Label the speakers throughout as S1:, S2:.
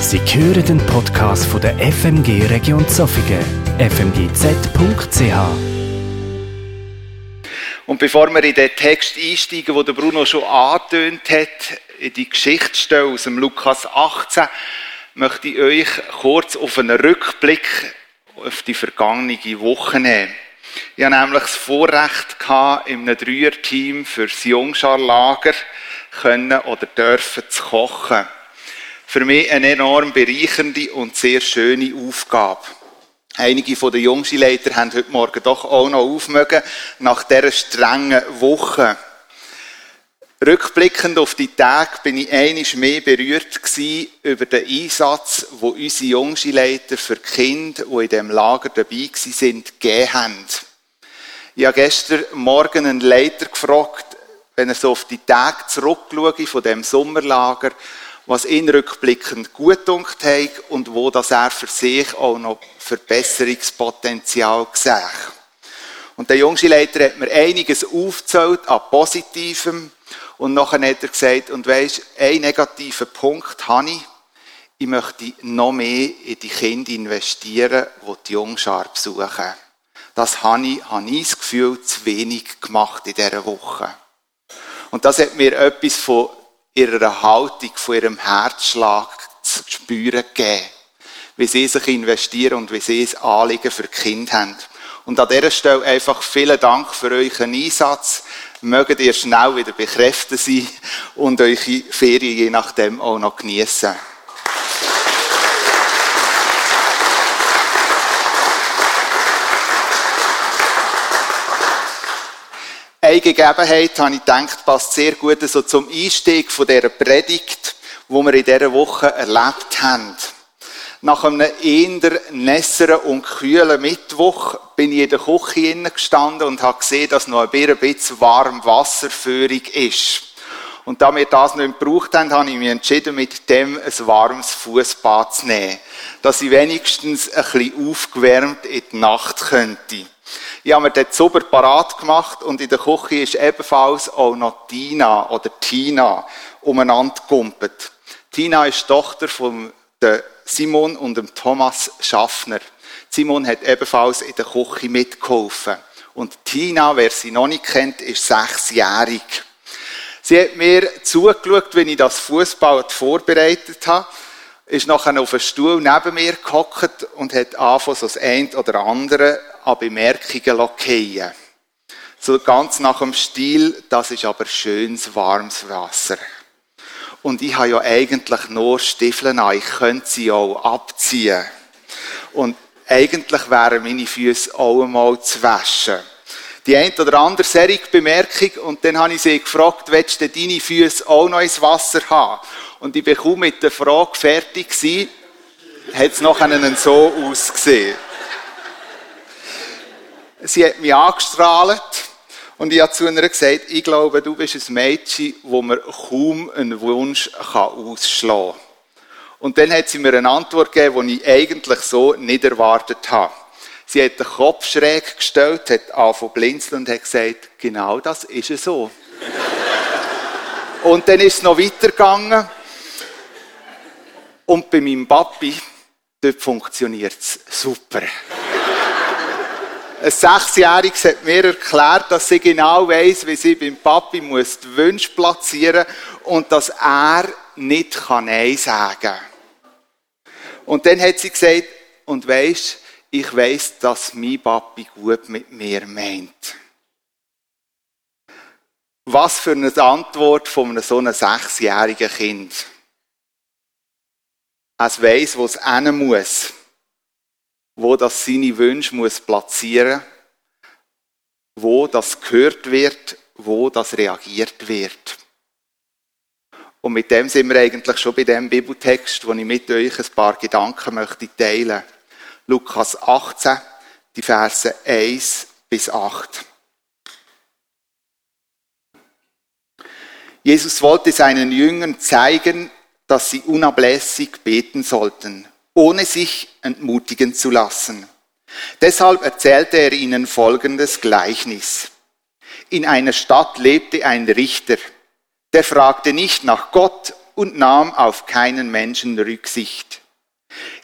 S1: Sie hören den Podcast von der FMG Region Zofingen, fmgz.ch.
S2: Und bevor wir in den Text einsteigen, wo der Bruno schon angetönt hat, in die Geschichtsstelle aus dem Lukas 18, möchte ich euch kurz auf einen Rückblick auf die vergangene Woche nehmen. Ich hatte nämlich das Vorrecht, in einem Dreier-Team für das Jungscharlager können oder dürfen zu kochen. Für mich eine enorm bereichernde und sehr schöne Aufgabe. Einige von den Jungskileiter haben heute Morgen doch auch noch aufmögen, nach dieser strengen Woche. Rückblickend auf die Tage bin ich einiges mehr berührt gewesen über den Einsatz, wo unsere Jungskileiter für die Kinder, die in diesem Lager dabei sind, gegeben haben. Ich habe gestern Morgen einen Leiter gefragt, wenn er so auf die Tage zurückschaue von dem Sommerlager, was ihn rückblickend gut dunkt hat und wo das er für sich auch noch Verbesserungspotenzial sieht. Und der Jungskileiter hat mir einiges aufgezählt an Positivem, und nachher hat er gesagt, und weisst, ein negativer Punkt habe ich, ich möchte noch mehr in die Kinder investieren, die die Jungschar besuchen. Das habe ich, habe ich das Gefühl, zu wenig gemacht in dieser Woche. Und das hat mir etwas von ihrer Haltung, von ihrem Herzschlag zu spüren gegeben. Wie sie sich investieren und wie sie ein Anliegen für die Kinder haben. Und an dieser Stelle einfach vielen Dank für euren Einsatz mögt ihr schnell wieder bekräftigt sein und eure Ferien je nachdem auch noch genießen. Eine Gegebenheit, habe ich gedacht, passt sehr gut so zum Einstieg von dieser Predigt, wo wir in dieser Woche erlebt haben. Nach einem eher nässeren und kühlen Mittwoch bin ich in der Küche gestanden und habe gesehen, dass noch ein bisschen warm Wasserführung ist. Und da wir das nicht gebraucht haben, habe ich mich entschieden, mit dem ein warmes Fußbad zu nehmen. Dass ich wenigstens ein bisschen aufgewärmt in die Nacht könnte. Ich habe mir dort super parat gemacht und in der Küche ist ebenfalls auch noch Tina oder Tina umeinander gumpet. Tina ist Tochter von Simon und dem Thomas Schaffner. Simon hat ebenfalls in der Küche mitgeholfen. Und Tina, wer sie noch nicht kennt, ist sechsjährig. Sie hat mir zugeschaut, wenn ich das Fußball vorbereitet habe, ist nachher auf einen Stuhl neben mir gehockt und hat angefangen, so das eine oder andere an Bemerkungen lockieren. So ganz nach dem Stil, das ist aber schönes, warmes Wasser. Und ich habe ja eigentlich nur Stiefel an. Ich könnte sie auch abziehen. Und eigentlich wären meine Füße auch einmal zu waschen. Die eine oder andere serige Bemerkung und dann habe ich sie gefragt, willst du deine Füße auch noch ins Wasser haben? Und ich bekomme mit der Frage fertig gewesen, hat es nachher so ausgesehen. Sie hat mich angestrahlt und ich habe zu ihr gesagt, ich glaube, du bist ein Mädchen, wo man kaum einen Wunsch ausschlagen kann. Und dann hat sie mir eine Antwort gegeben, die ich eigentlich so nicht erwartet habe. Sie hat den Kopf schräg gestellt, hat angefangen blinzeln und hat gesagt, genau das ist es so. und dann ist es noch weitergegangen. Und bei meinem Papi, dort funktioniert es super. Ein Sechsjähriges hat mir erklärt, dass sie genau weiß, wie sie beim Papi muss die Wünsche platzieren und dass er nicht Nein sagen kann. Und dann hat sie gesagt, und weisst, ich weiß, dass mein Papi gut mit mir meint. Was für eine Antwort von einem so einem sechsjährigen Kind. Es weiss, wo es hin muss wo das seine Wünsche muss platzieren, wo das gehört wird, wo das reagiert wird. Und mit dem sind wir eigentlich schon bei dem Bibeltext, wo ich mit euch ein paar Gedanken möchte teilen. Lukas 18, die Verse 1 bis 8. Jesus wollte seinen Jüngern zeigen, dass sie unablässig beten sollten ohne sich entmutigen zu lassen. Deshalb erzählte er ihnen folgendes Gleichnis. In einer Stadt lebte ein Richter, der fragte nicht nach Gott und nahm auf keinen Menschen Rücksicht.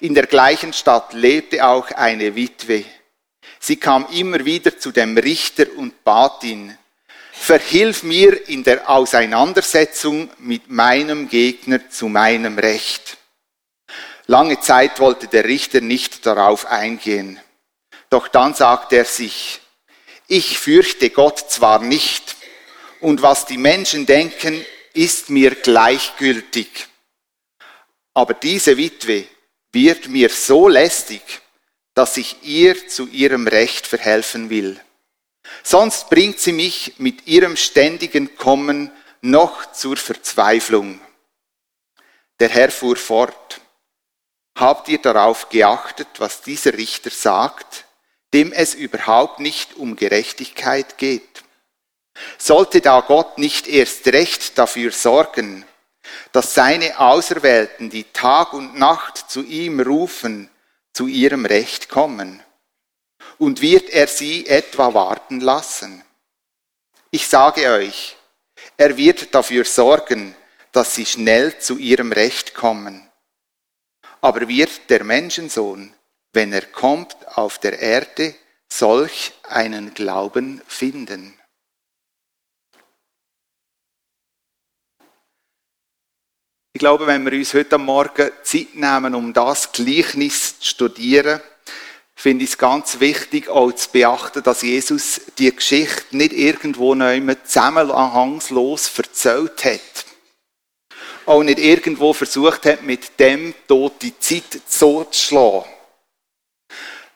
S2: In der gleichen Stadt lebte auch eine Witwe. Sie kam immer wieder zu dem Richter und bat ihn, verhilf mir in der Auseinandersetzung mit meinem Gegner zu meinem Recht. Lange Zeit wollte der Richter nicht darauf eingehen. Doch dann sagte er sich, ich fürchte Gott zwar nicht, und was die Menschen denken, ist mir gleichgültig. Aber diese Witwe wird mir so lästig, dass ich ihr zu ihrem Recht verhelfen will. Sonst bringt sie mich mit ihrem ständigen Kommen noch zur Verzweiflung. Der Herr fuhr fort. Habt ihr darauf geachtet, was dieser Richter sagt, dem es überhaupt nicht um Gerechtigkeit geht? Sollte da Gott nicht erst recht dafür sorgen, dass seine Auserwählten, die Tag und Nacht zu ihm rufen, zu ihrem Recht kommen? Und wird er sie etwa warten lassen? Ich sage euch, er wird dafür sorgen, dass sie schnell zu ihrem Recht kommen. Aber wird der Menschensohn, wenn er kommt auf der Erde, solch einen Glauben finden? Ich glaube, wenn wir uns heute Morgen Zeit nehmen, um das Gleichnis zu studieren, finde ich es ganz wichtig, auch zu beachten, dass Jesus die Geschichte nicht irgendwo zusammenhangslos erzählt hat auch nicht irgendwo versucht hat, mit dem Tod die Zeit so zu schlagen.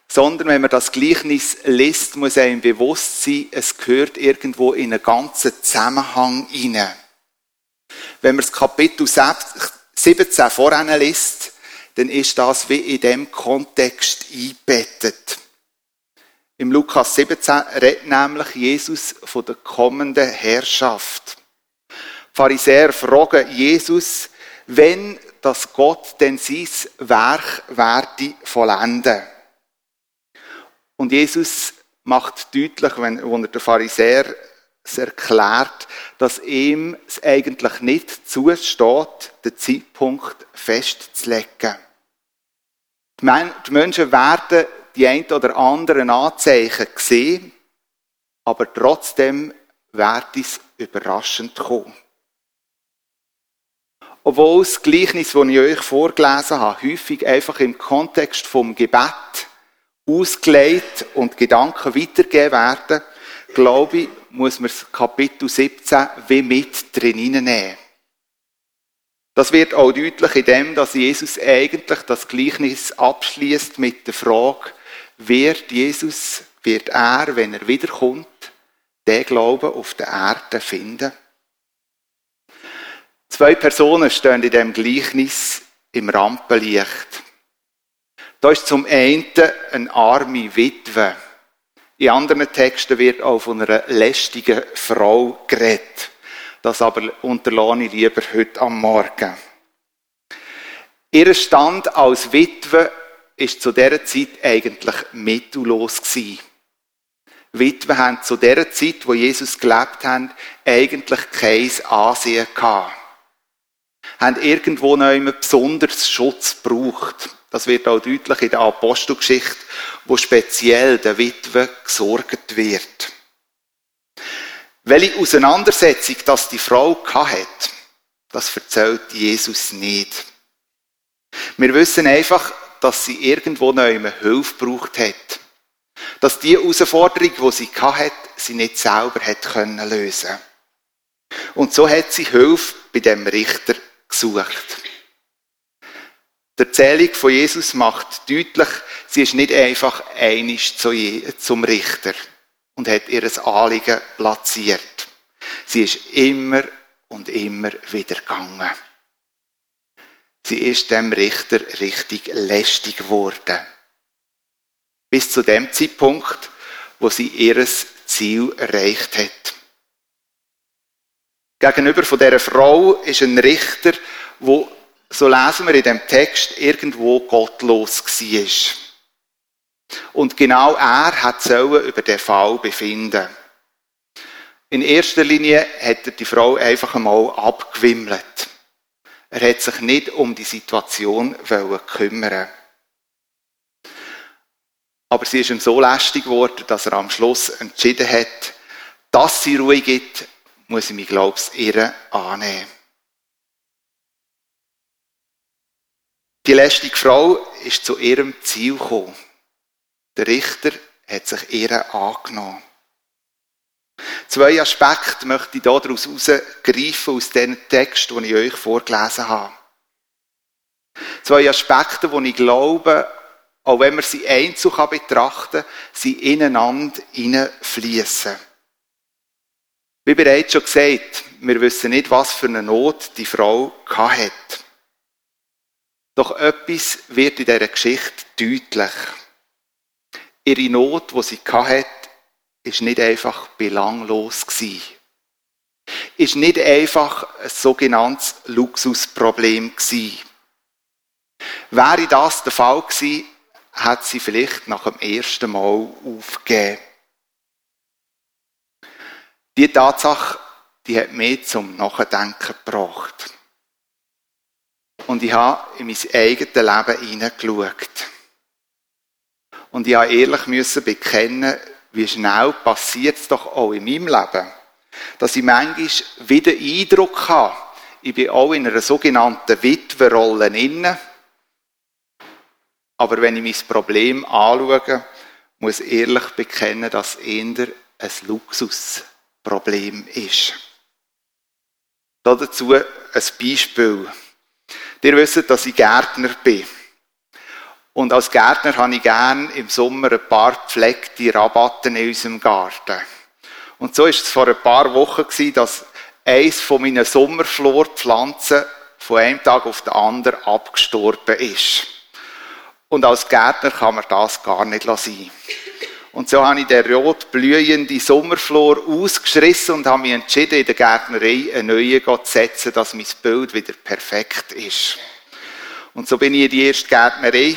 S2: Sondern wenn man das Gleichnis liest, muss einem bewusst sein, es gehört irgendwo in einen ganzen Zusammenhang hinein. Wenn man das Kapitel 17 voran liest, dann ist das wie in dem Kontext eingebettet. Im Lukas 17 redet nämlich Jesus von der kommenden Herrschaft. Pharisäer fragen Jesus, wenn das Gott denn sein Werk werde vollenden. Und Jesus macht deutlich, wenn, wenn er den Pharisäer erklärt, dass ihm es eigentlich nicht zusteht, den Zeitpunkt festzulegen. Die Menschen werden die ein oder anderen Anzeichen sehen, aber trotzdem wird es überraschend kommen. Obwohl das Gleichnis, das ich euch vorgelesen habe, häufig einfach im Kontext vom Gebet ausgelegt und Gedanken weitergegeben werden, glaube ich, muss man das Kapitel 17 wie mit drin nehmen. Das wird auch deutlich in dem, dass Jesus eigentlich das Gleichnis abschließt mit der Frage, wird Jesus, wird er, wenn er wiederkommt, den Glauben auf der Erde finden? Zwei Personen stehen in dem Gleichnis im Rampenlicht. Da ist zum einen eine arme Witwe. In anderen Texten wird auch von einer lästigen Frau geredet. Das aber unterlohne ich lieber heute am Morgen. Ihr Stand als Witwe ist zu dieser Zeit eigentlich mittellos gewesen. Witwen haben zu der Zeit, wo Jesus gelebt hat, eigentlich kein Ansehen gehabt haben irgendwo noch immer besonders Schutz gebraucht. Das wird auch deutlich in der Apostelgeschichte, wo speziell der Witwe gesorgt wird. Welche Auseinandersetzung das die Frau hat, das erzählt Jesus nicht. Wir wissen einfach, dass sie irgendwo noch immer Hilfe gebraucht hat. Dass die Herausforderung, die sie hat, sie nicht selber hat können lösen. Und so hat sie Hilfe bei dem Richter gesucht. Die Erzählung von Jesus macht deutlich, sie ist nicht einfach einig zum Richter und hat ihr Anliegen platziert. Sie ist immer und immer wieder gegangen. Sie ist dem Richter richtig lästig geworden. Bis zu dem Zeitpunkt, wo sie ihr Ziel erreicht hat. Gegenüber von dieser Frau ist ein Richter, wo, so lesen wir in dem Text, irgendwo gottlos war. Und genau er hat sollen über den Fall befinden. In erster Linie hat er die Frau einfach einmal abgewimmelt. Er hat sich nicht um die Situation kümmern Aber sie ist ihm so lästig geworden, dass er am Schluss entschieden hat, dass sie Ruhe gibt, muss ich mich, glaube ich, ihr annehmen. Die lästige Frau ist zu ihrem Ziel gekommen. Der Richter hat sich ihr angenommen. Zwei Aspekte möchte ich daraus herausgreifen, aus dem Text, den ich euch vorgelesen habe. Zwei Aspekte, die ich glaube, auch wenn man sie einzeln betrachten kann, sie ineinander hineinfließen. Wie bereits schon gesagt, wir wissen nicht, was für eine Not die Frau hat. Doch etwas wird in dieser Geschichte deutlich. Ihre Not, die sie hat, ist nicht einfach belanglos gewesen. Ist nicht einfach ein sogenanntes Luxusproblem. Wäre das der Fall gewesen, hat sie vielleicht nach dem ersten Mal aufgegeben. Die Tatsache, die hat mich zum Nachdenken gebracht. Und ich habe in mein eigenes Leben hineingeschaut. Und ich musste ehrlich bekennen, wie schnell passiert es doch auch in meinem Leben, dass ich manchmal wieder Eindruck habe, ich bin auch in einer sogenannten Witwerrolle inne. Aber wenn ich mein Problem anschaue, muss ich ehrlich bekennen, dass es eher ein Luxusproblem ist. Dazu ein Beispiel. Ihr wisst, dass ich Gärtner bin. Und als Gärtner habe ich gerne im Sommer ein paar gepflegte Rabatten in unserem Garten. Und so ist es vor ein paar Wochen gewesen, dass eins von meinen Sommerflorpflanzen von einem Tag auf den anderen abgestorben ist. Und als Gärtner kann man das gar nicht sein. Und so habe ich den rot blühende Sommerflor ausgeschrissen und habe mich entschieden, in der Gärtnerei eine neue zu setzen, dass mein Bild wieder perfekt ist. Und so bin ich in die erste Gärtnerei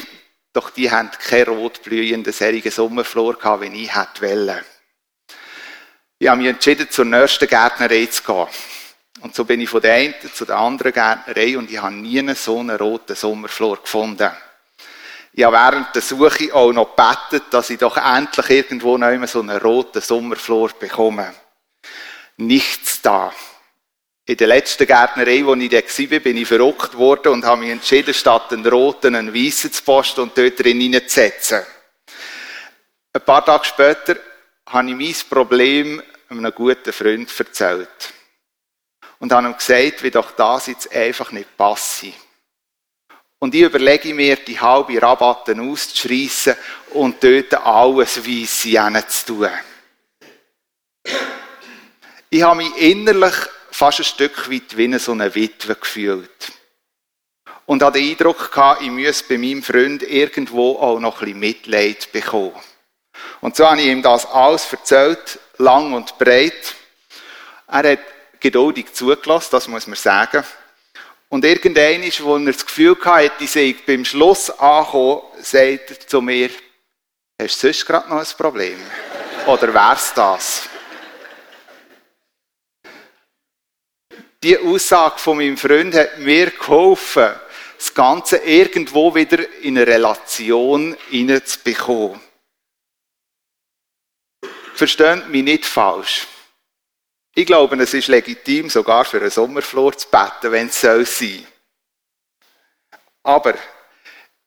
S2: doch die haben keine rotblühenden, serigen Sommerflor gehabt, wie ich hätte wollen. Ich habe mich entschieden, zur nächsten Gärtnerei zu gehen. Und so bin ich von der einen zu der anderen Gärtnerei und ich habe nie so einen roten Sommerflor gefunden. Ich habe während der Suche auch noch gebetet, dass ich doch endlich irgendwo noch so einen roten Sommerflor bekomme. Nichts da. In der letzten Gärtnerei, wo ich da war, bin ich verrückt worden und habe mich entschieden, statt einen roten einen weißen zu posten und dort drin hineinzusetzen. Ein paar Tage später habe ich mein Problem einem guten Freund erzählt. Und habe ihm gesagt, wie doch das jetzt einfach nicht passe. Und ich überlege mir, die halbe Rabatten auszuschreissen und dort alles Weisse zu tun. Ich habe mich innerlich fast ein Stück weit wie so eine Witwe gefühlt. Und hatte den Eindruck gehabt, ich müsse bei meinem Freund irgendwo auch noch ein bisschen Mitleid bekommen. Und so habe ich ihm das alles erzählt, lang und breit. Er hat geduldig zugelassen, das muss man sagen. Und irgendwann, wo er das Gefühl hatte, ich sei beim Schluss angekommen, sagt er zu mir, hast du sonst gerade noch ein Problem? Oder wär's das? die Aussage von meinem Freund hat mir geholfen, das Ganze irgendwo wieder in eine Relation hineinzubekommen. Versteht mich nicht falsch. Ich glaube, es ist legitim, sogar für einen Sommerflor zu beten, wenn es soll sein. Aber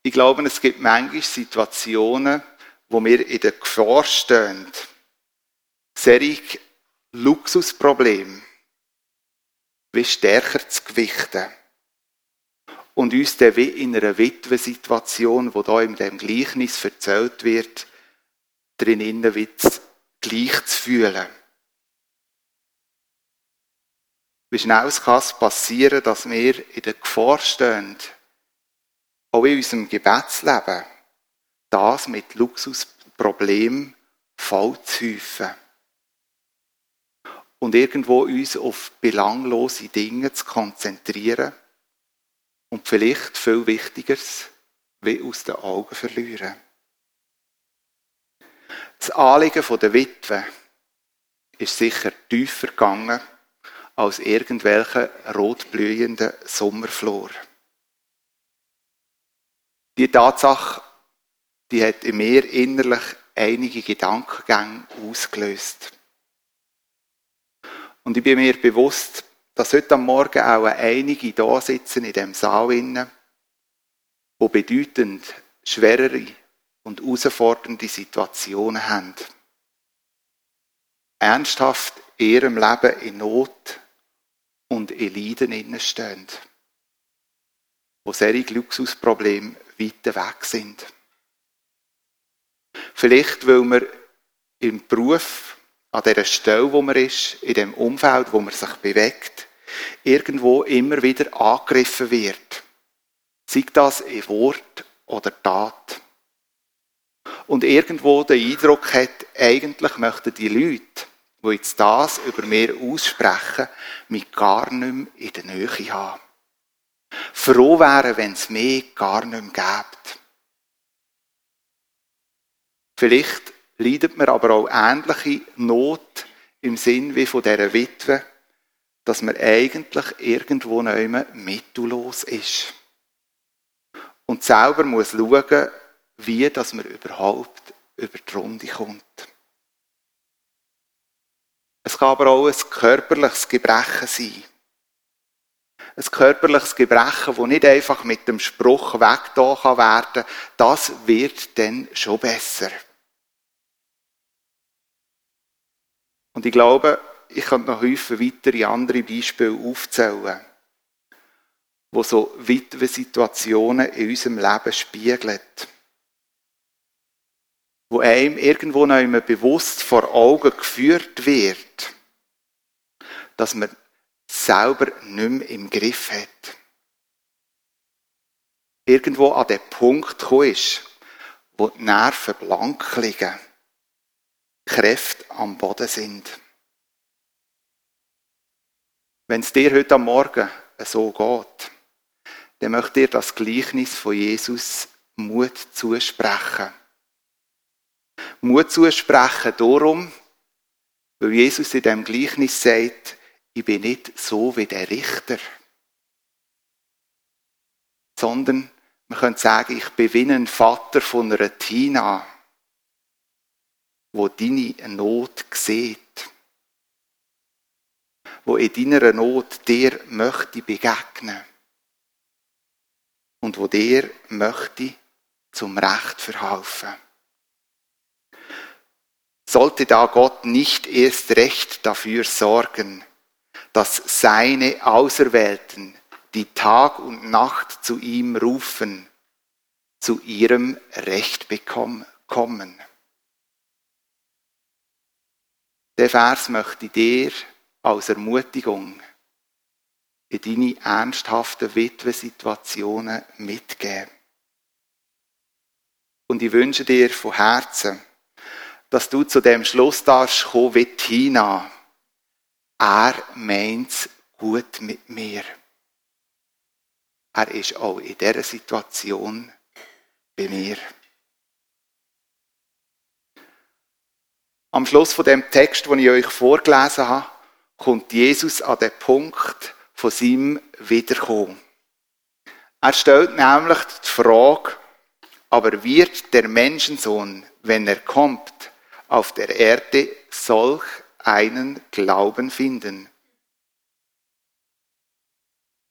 S2: ich glaube, es gibt manchmal Situationen, wo wir in der Gefahr stehen, solche Luxusprobleme wie stärker zu gewichten. Und uns dann wie in einer Witwensituation, wo da in dem Gleichnis erzählt wird, drinnen wie gleich zu fühlen. Wie schnell kann es passieren, dass wir in der Gefahr stehen, auch in unserem Gebetsleben, das mit Luxusproblemen voll zu häufen und irgendwo uns auf belanglose Dinge zu konzentrieren und vielleicht viel Wichtigeres wie aus den Augen verlieren. Das Anliegen der Witwe ist sicher tiefer gegangen als irgendwelche rotblühenden Sommerflor. Die Tatsache, die hat in mir innerlich einige Gedankengänge ausgelöst. Und ich bin mir bewusst, dass heute am Morgen auch einige da sitzen in dem Saal innen, wo bedeutend schwerere und herausfordernde Situationen haben. Ernsthaft in ihrem Leben in Not in Leiden innenstehen. Wo solche Luxusprobleme weit weg sind. Vielleicht, weil man im Beruf, an dieser Stelle, wo man ist, in dem Umfeld, wo man sich bewegt, irgendwo immer wieder angegriffen wird. Sei das in Wort oder Tat. Und irgendwo den Eindruck hat, eigentlich möchten die Leute, die jetzt das über mir aussprechen, mich gar nicht mehr in der Nähe haben. Froh wären, wenn es mich gar nicht mehr gibt. Vielleicht leidet man aber auch ähnliche Not im Sinn wie von dieser Witwe, dass man eigentlich irgendwo nicht mehr mittellos ist. Und selber muss schauen, wie dass man überhaupt über die Runde kommt. Es kann aber auch ein körperliches Gebrechen sein. Ein körperliches Gebrechen, das nicht einfach mit dem Spruch weggetan werden kann, das wird dann schon besser. Und ich glaube, ich könnte noch häufig weitere andere Beispiele aufzählen, wo so Witwe-Situationen in unserem Leben spiegeln. Wo einem irgendwo noch immer bewusst vor Augen geführt wird, dass man selber nicht mehr im Griff hat. Irgendwo an den Punkt gekommen ist, wo die Nerven blank liegen Kräfte am Boden sind. Wenn es dir heute am Morgen so geht, dann möchte dir das Gleichnis von Jesus Mut zusprechen. Mut zusprechen darum, weil Jesus in dem Gleichnis sagt, ich bin nicht so wie der Richter, sondern man könnte sagen, ich bin wie ein Vater von einer Tina wo deine Not sieht, wo in deiner Not dir möchte begegnen. Und wo dir möchte zum Recht verhelfen. Sollte da Gott nicht erst recht dafür sorgen, dass seine Auserwählten, die Tag und Nacht zu ihm rufen, zu ihrem Recht kommen. Der Vers möchte dir als Ermutigung in deine ernsthaften Witwensituationen mitgeben. Und ich wünsche dir von Herzen, dass du zu dem Schluss darfst kommen wie Tina. Er meint's gut mit mir. Er ist auch in dieser Situation bei mir. Am Schluss von dem Text, den ich euch vorgelesen habe, kommt Jesus an den Punkt von seinem Wiederkommen. Er stellt nämlich die Frage, aber wird der Menschensohn, wenn er kommt, auf der Erde solch einen Glauben finden?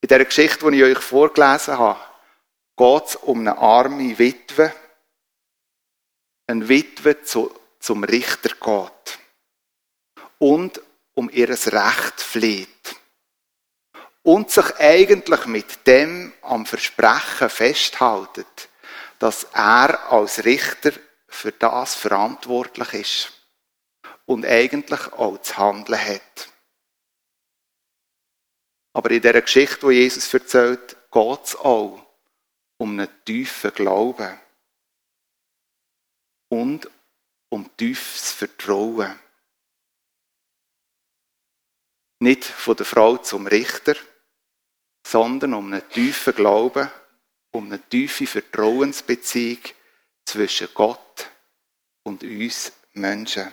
S2: In der Geschichte, die ich euch vorgelesen habe, geht es um eine arme Witwe, eine Witwe zu zum Richter geht und um ihres Recht flieht und sich eigentlich mit dem am Versprechen festhaltet, dass er als Richter für das verantwortlich ist und eigentlich auch zu handeln hat. Aber in der Geschichte, die Jesus erzählt, geht es auch um einen tiefen Glauben und um tiefes Vertrauen. Nicht von der Frau zum Richter, sondern um einen tiefen Glauben, um eine tiefe Vertrauensbeziehung zwischen Gott und uns Menschen.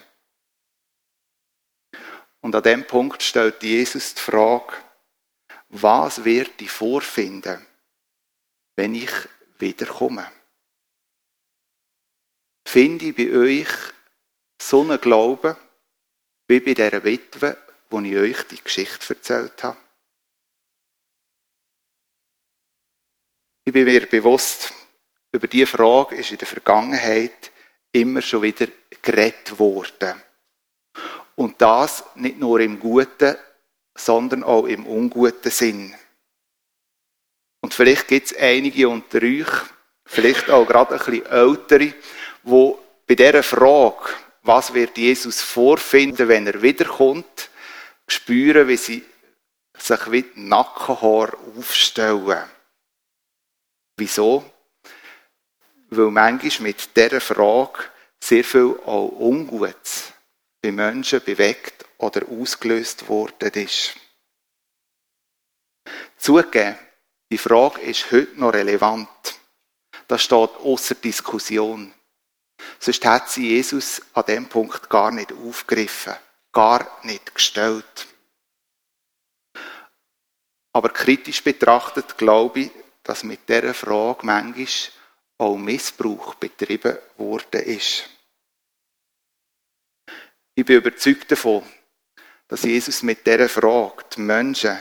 S2: Und an dem Punkt stellt Jesus die Frage, was wird ich vorfinden, wenn ich wiederkomme? Finde ich bei euch so einen Glauben, wie bei dieser Witwe, wo ich euch die Geschichte erzählt habe? Ich bin mir bewusst, über diese Frage ist in der Vergangenheit immer schon wieder geredet worden. Und das nicht nur im guten, sondern auch im unguten Sinn. Und vielleicht gibt es einige unter euch, vielleicht auch gerade ein bisschen ältere, wo bei dieser Frage, was wird Jesus vorfinden, wenn er wiederkommt, spüren, wie sie sich wie die Nackenhaare aufstellen. Wieso? Weil manchmal mit dieser Frage sehr viel auch Ungutes bei Menschen bewegt oder ausgelöst worden ist. Zugegeben, die Frage ist heute noch relevant. Das steht außer Diskussion. Sonst hat sie Jesus an dem Punkt gar nicht aufgegriffen, gar nicht gestellt. Aber kritisch betrachtet glaube ich, dass mit dieser Frage manchmal auch Missbrauch betrieben worden ist. Ich bin überzeugt davon, dass Jesus mit dieser Frage die Menschen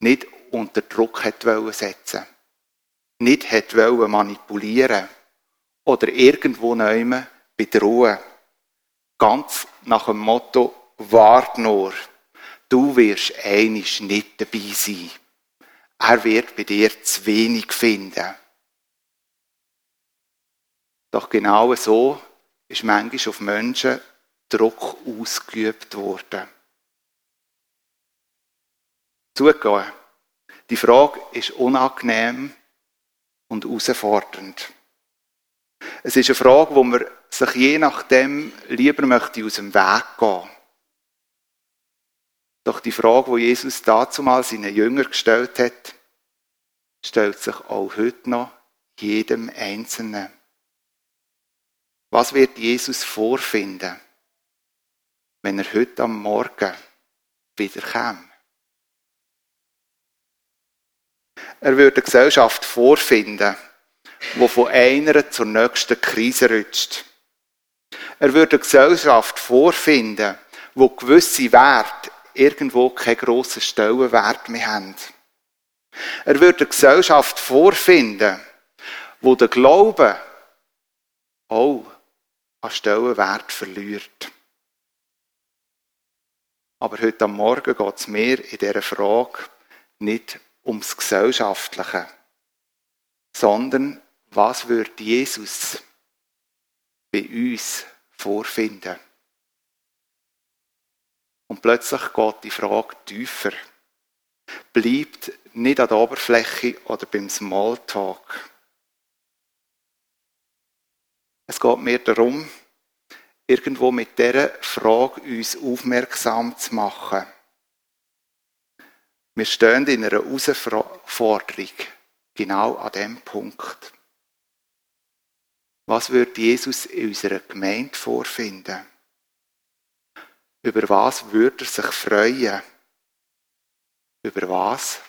S2: nicht unter Druck hat setzen nicht hat manipulieren oder irgendwo neumen bedrohen. Ganz nach dem Motto, wart nur, du wirst einisch nicht dabei sein. Er wird bei dir zu wenig finden. Doch genau so ist manchmal auf Menschen Druck ausgeübt worden. Zugegeben, die Frage ist unangenehm und herausfordernd. Es ist eine Frage, wo man sich je nachdem lieber möchte aus dem Weg gehen. Doch die Frage, wo Jesus dazu mal seinen Jünger gestellt hat, stellt sich auch heute noch jedem Einzelnen. Was wird Jesus vorfinden, wenn er heute am Morgen wieder käme? Er würde eine Gesellschaft vorfinden, wo von einer zur nächsten Krise rutscht. Er würde eine Gesellschaft vorfinden, wo gewisse Werte irgendwo keinen grossen Stellenwert mehr haben. Er würde eine Gesellschaft vorfinden, wo der Glaube auch an Stellenwert verliert. Aber heute am Morgen geht es mir in dieser Frage nicht ums Gesellschaftliche, sondern was würde Jesus bei uns vorfinden? Und plötzlich geht die Frage tiefer. Bleibt nicht an der Oberfläche oder beim Smalltalk. Es geht mir darum, irgendwo mit dieser Frage uns aufmerksam zu machen. Wir stehen in einer Herausforderung, genau an dem Punkt. Was würde Jesus in unserer Gemeinde vorfinden? Über was würde er sich freuen? Über was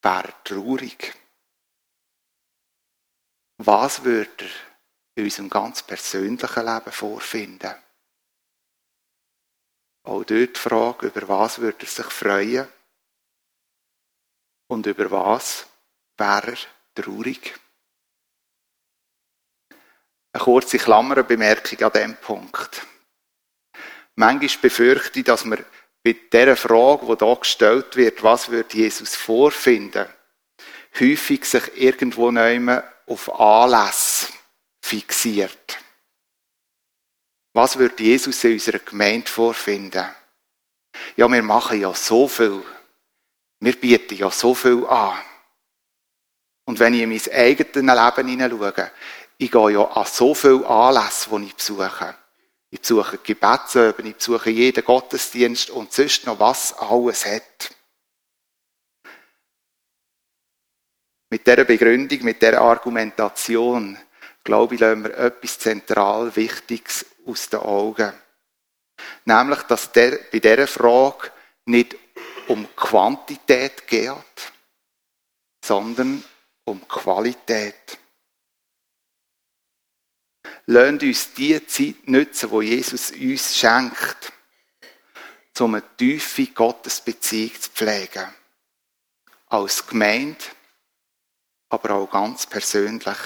S2: wäre er traurig? Was würde er in unserem ganz persönlichen Leben vorfinden? Auch dort die Frage, über was würde er sich freuen? Und über was wäre er traurig? Eine kurze Klammerbemerkung an diesem Punkt. Manchmal befürchte ich, dass man bei dieser Frage, die hier gestellt wird, was wird Jesus vorfinden, häufig sich irgendwo nehmen auf Anlässe fixiert. Was wird Jesus in unserer Gemeinde vorfinden? Ja, wir machen ja so viel. Wir bieten ja so viel an. Und wenn ich in mein eigenes Leben hineinschaue, ich gehe ja an so viele Anlässe, die ich besuche. Ich besuche Gebetsöben, ich besuche jeden Gottesdienst und sonst noch was alles hat. Mit dieser Begründung, mit dieser Argumentation, glaube ich, lassen wir etwas zentral Wichtiges aus den Augen. Nämlich, dass der, bei dieser Frage nicht um Quantität geht, sondern um Qualität. Lasst uns die Zeit nutzen, wo Jesus uns schenkt, um eine tiefe Gottesbeziehung zu pflegen. Als Gemeinde, aber auch ganz persönlich.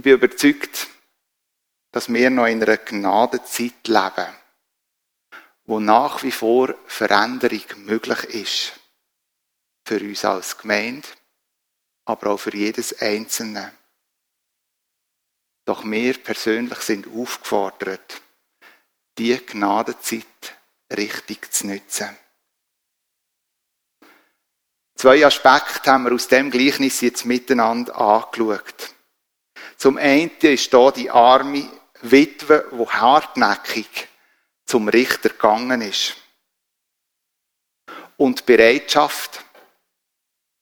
S2: Ich bin überzeugt, dass wir noch in einer Gnadenzeit leben, wo nach wie vor Veränderung möglich ist. Für uns als Gemeinde, aber auch für jedes Einzelne. Doch wir persönlich sind aufgefordert, die Gnadenzeit richtig zu nutzen. Zwei Aspekte haben wir aus dem Gleichnis jetzt miteinander angeschaut. Zum einen ist da die arme Witwe, die hartnäckig zum Richter gegangen ist. Und die Bereitschaft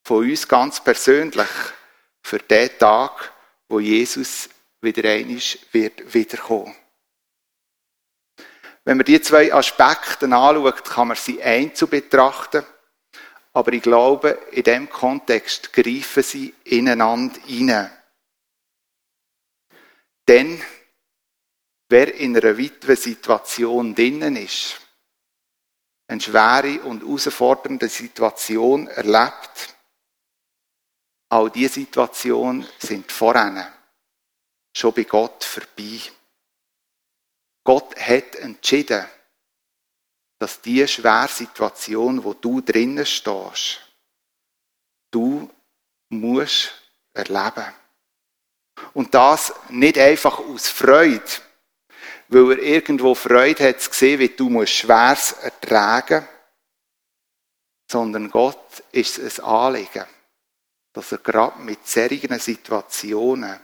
S2: von uns ganz persönlich für den Tag, wo Jesus wieder einmal wird wiederkommen. Wenn man die zwei Aspekte anschaut, kann man sie einzeln betrachten. Aber ich glaube, in dem Kontext greifen sie ineinander hinein. Denn wer in einer Witwe-Situation drinnen ist, eine schwere und herausfordernde Situation erlebt, all diese Situationen sind voran schon bei Gott vorbei. Gott hat entschieden, dass die schwere Situation, wo du drinnen stehst, du musst erleben. Und das nicht einfach aus Freude, weil er irgendwo Freude hat zu sehen, wie du musst Schweres ertragen sondern Gott ist es ein Anliegen, dass er gerade mit solchen Situationen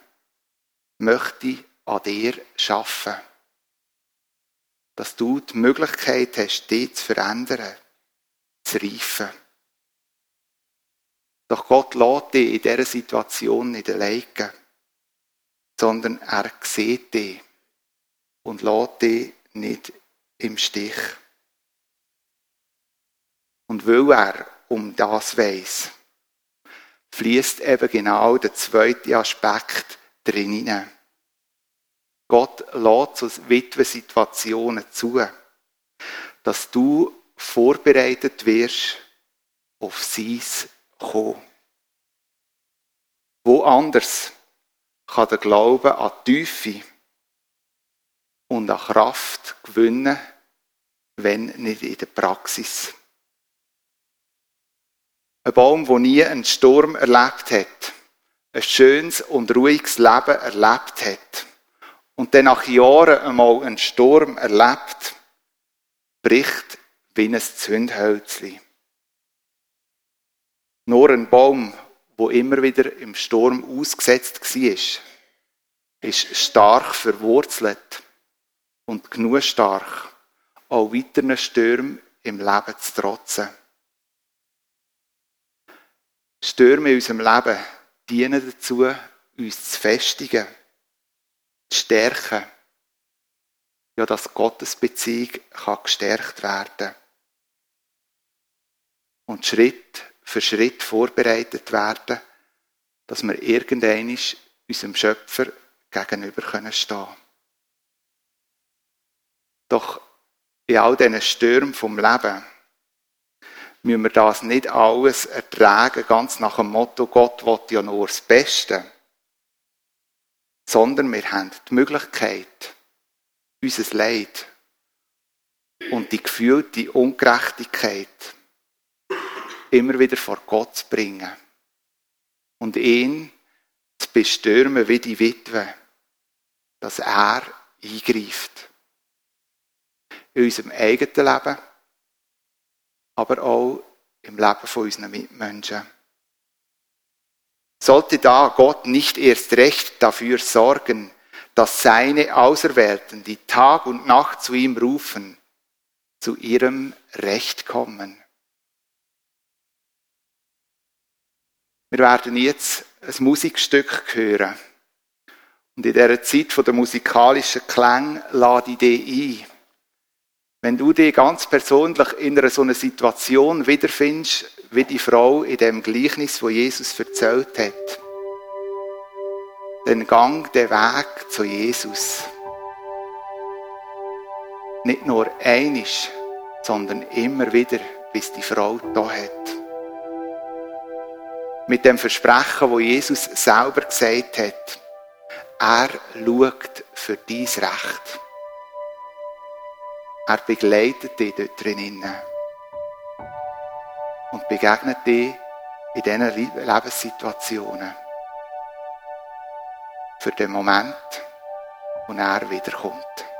S2: möchte an dir schaffen. Dass du die Möglichkeit hast, dich zu verändern, zu reifen. Doch Gott lässt dich in dieser Situation nicht allein, sondern er sieht dich und lässt dich nicht im Stich. Und weil er um das weiß, fließt eben genau der zweite Aspekt drin hinein. Gott lässt so Witwensituationen zu, dass du vorbereitet wirst auf sein Kommen. Wo anders kann der Glaube an Tiefe und an Kraft gewinnen, wenn nicht in der Praxis. Ein Baum, der nie einen Sturm erlebt hat, ein schönes und ruhiges Leben erlebt hat und dann nach Jahren einmal einen Sturm erlebt, bricht wie ein Zündhölzli. Nur ein Baum, wo immer wieder im Sturm ausgesetzt war, ist stark verwurzelt und genug stark, auch weiteren Stürmen im Leben zu trotzen. Stürme in unserem Leben dienen dazu, uns zu festigen, zu stärken. Ja, dass Gottes Beziehung kann gestärkt werden und Schritt für Schritt vorbereitet werden, dass wir irgendwann unserem Schöpfer gegenüber stehen können Doch in all diesen Stürmen vom Leben müssen wir das nicht alles ertragen, ganz nach dem Motto, Gott will ja nur das Beste. Sondern wir haben die Möglichkeit, unser Leid und die gefühlte Ungerechtigkeit immer wieder vor Gott zu bringen und ihn zu bestürmen wie die Witwe, dass er eingreift. In unserem eigenen Leben, aber auch im Leben von unseren Mitmenschen. Sollte da Gott nicht erst recht dafür sorgen, dass seine Auserwählten, die Tag und Nacht zu ihm rufen, zu ihrem Recht kommen? Wir werden jetzt ein Musikstück hören. Und in dieser Zeit der musikalischen Klänge lade ich dich ein. Wenn du dich ganz persönlich in einer so einer Situation wiederfindest, wie die Frau in dem Gleichnis, wo Jesus erzählt hat, dann gang den Weg zu Jesus. Nicht nur einisch, sondern immer wieder, bis die Frau da hat. Mit dem Versprechen, wo Jesus selber gesagt hat, er schaut für dein Recht. Er begleitet dich dort drinnen und begegnet dir in diesen Lebenssituationen. Für den Moment, wo er wiederkommt.